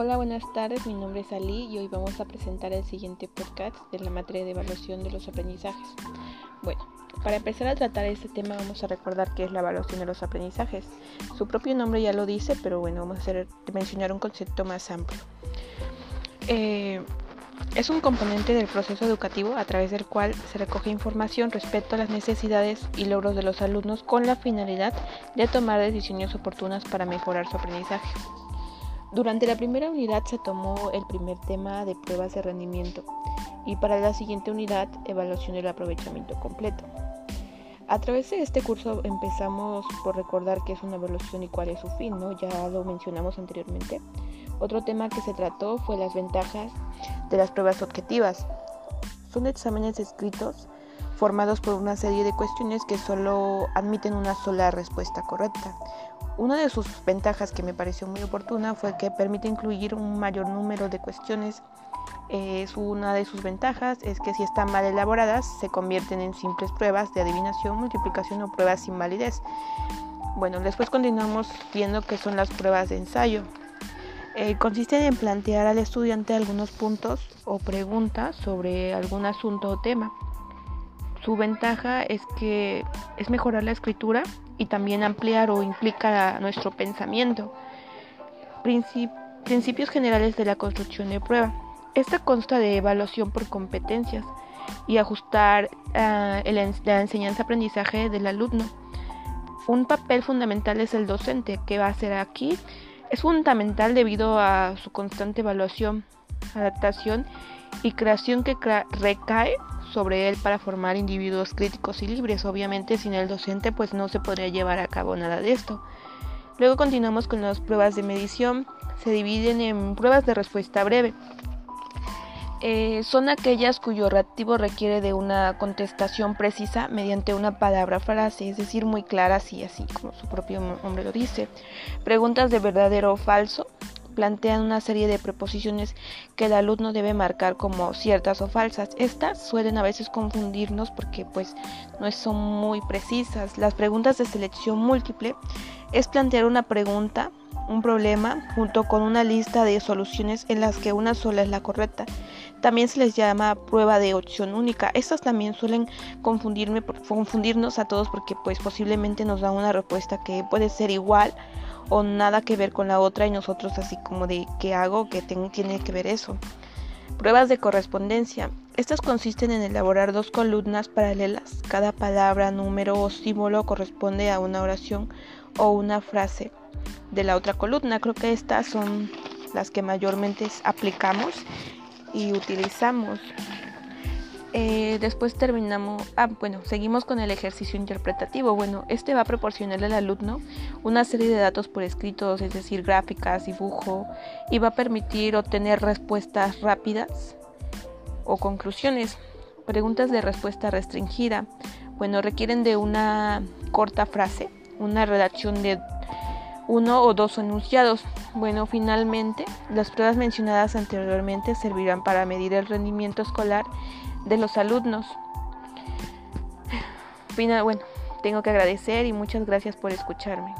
Hola, buenas tardes. Mi nombre es Ali y hoy vamos a presentar el siguiente podcast de la materia de evaluación de los aprendizajes. Bueno, para empezar a tratar este tema vamos a recordar qué es la evaluación de los aprendizajes. Su propio nombre ya lo dice, pero bueno, vamos a hacer, mencionar un concepto más amplio. Eh, es un componente del proceso educativo a través del cual se recoge información respecto a las necesidades y logros de los alumnos con la finalidad de tomar decisiones oportunas para mejorar su aprendizaje. Durante la primera unidad se tomó el primer tema de pruebas de rendimiento y para la siguiente unidad evaluación del aprovechamiento completo. A través de este curso empezamos por recordar qué es una evaluación y cuál es su fin, ¿no? Ya lo mencionamos anteriormente. Otro tema que se trató fue las ventajas de las pruebas objetivas. Son exámenes escritos formados por una serie de cuestiones que solo admiten una sola respuesta correcta. Una de sus ventajas que me pareció muy oportuna fue que permite incluir un mayor número de cuestiones. Es una de sus ventajas es que si están mal elaboradas se convierten en simples pruebas de adivinación, multiplicación o pruebas sin validez. Bueno, después continuamos viendo qué son las pruebas de ensayo. Eh, consisten en plantear al estudiante algunos puntos o preguntas sobre algún asunto o tema. Su ventaja es que es mejorar la escritura y también ampliar o implicar nuestro pensamiento. principios generales de la construcción de prueba. Esta consta de evaluación por competencias y ajustar ah, la enseñanza-aprendizaje del alumno. Un papel fundamental es el docente, que va a hacer aquí. Es fundamental debido a su constante evaluación, adaptación y creación que recae sobre él para formar individuos críticos y libres. Obviamente sin el docente pues no se podría llevar a cabo nada de esto. Luego continuamos con las pruebas de medición. Se dividen en pruebas de respuesta breve. Eh, son aquellas cuyo reactivo requiere de una contestación precisa mediante una palabra frase, es decir, muy clara, así, así como su propio nombre lo dice. Preguntas de verdadero o falso, plantean una serie de preposiciones que el alumno debe marcar como ciertas o falsas. Estas suelen a veces confundirnos porque pues no son muy precisas. Las preguntas de selección múltiple es plantear una pregunta, un problema, junto con una lista de soluciones en las que una sola es la correcta. También se les llama prueba de opción única. Estas también suelen confundirme, confundirnos a todos porque pues posiblemente nos da una respuesta que puede ser igual o nada que ver con la otra y nosotros así como de qué hago que tiene que ver eso. Pruebas de correspondencia. Estas consisten en elaborar dos columnas paralelas. Cada palabra, número o símbolo corresponde a una oración o una frase de la otra columna. Creo que estas son las que mayormente aplicamos y utilizamos. Eh, después terminamos, ah, bueno, seguimos con el ejercicio interpretativo. Bueno, este va a proporcionarle al alumno una serie de datos por escritos, es decir, gráficas, dibujo, y va a permitir obtener respuestas rápidas o conclusiones. Preguntas de respuesta restringida. Bueno, requieren de una corta frase, una redacción de uno o dos enunciados. Bueno, finalmente, las pruebas mencionadas anteriormente servirán para medir el rendimiento escolar de los alumnos. Bueno, tengo que agradecer y muchas gracias por escucharme.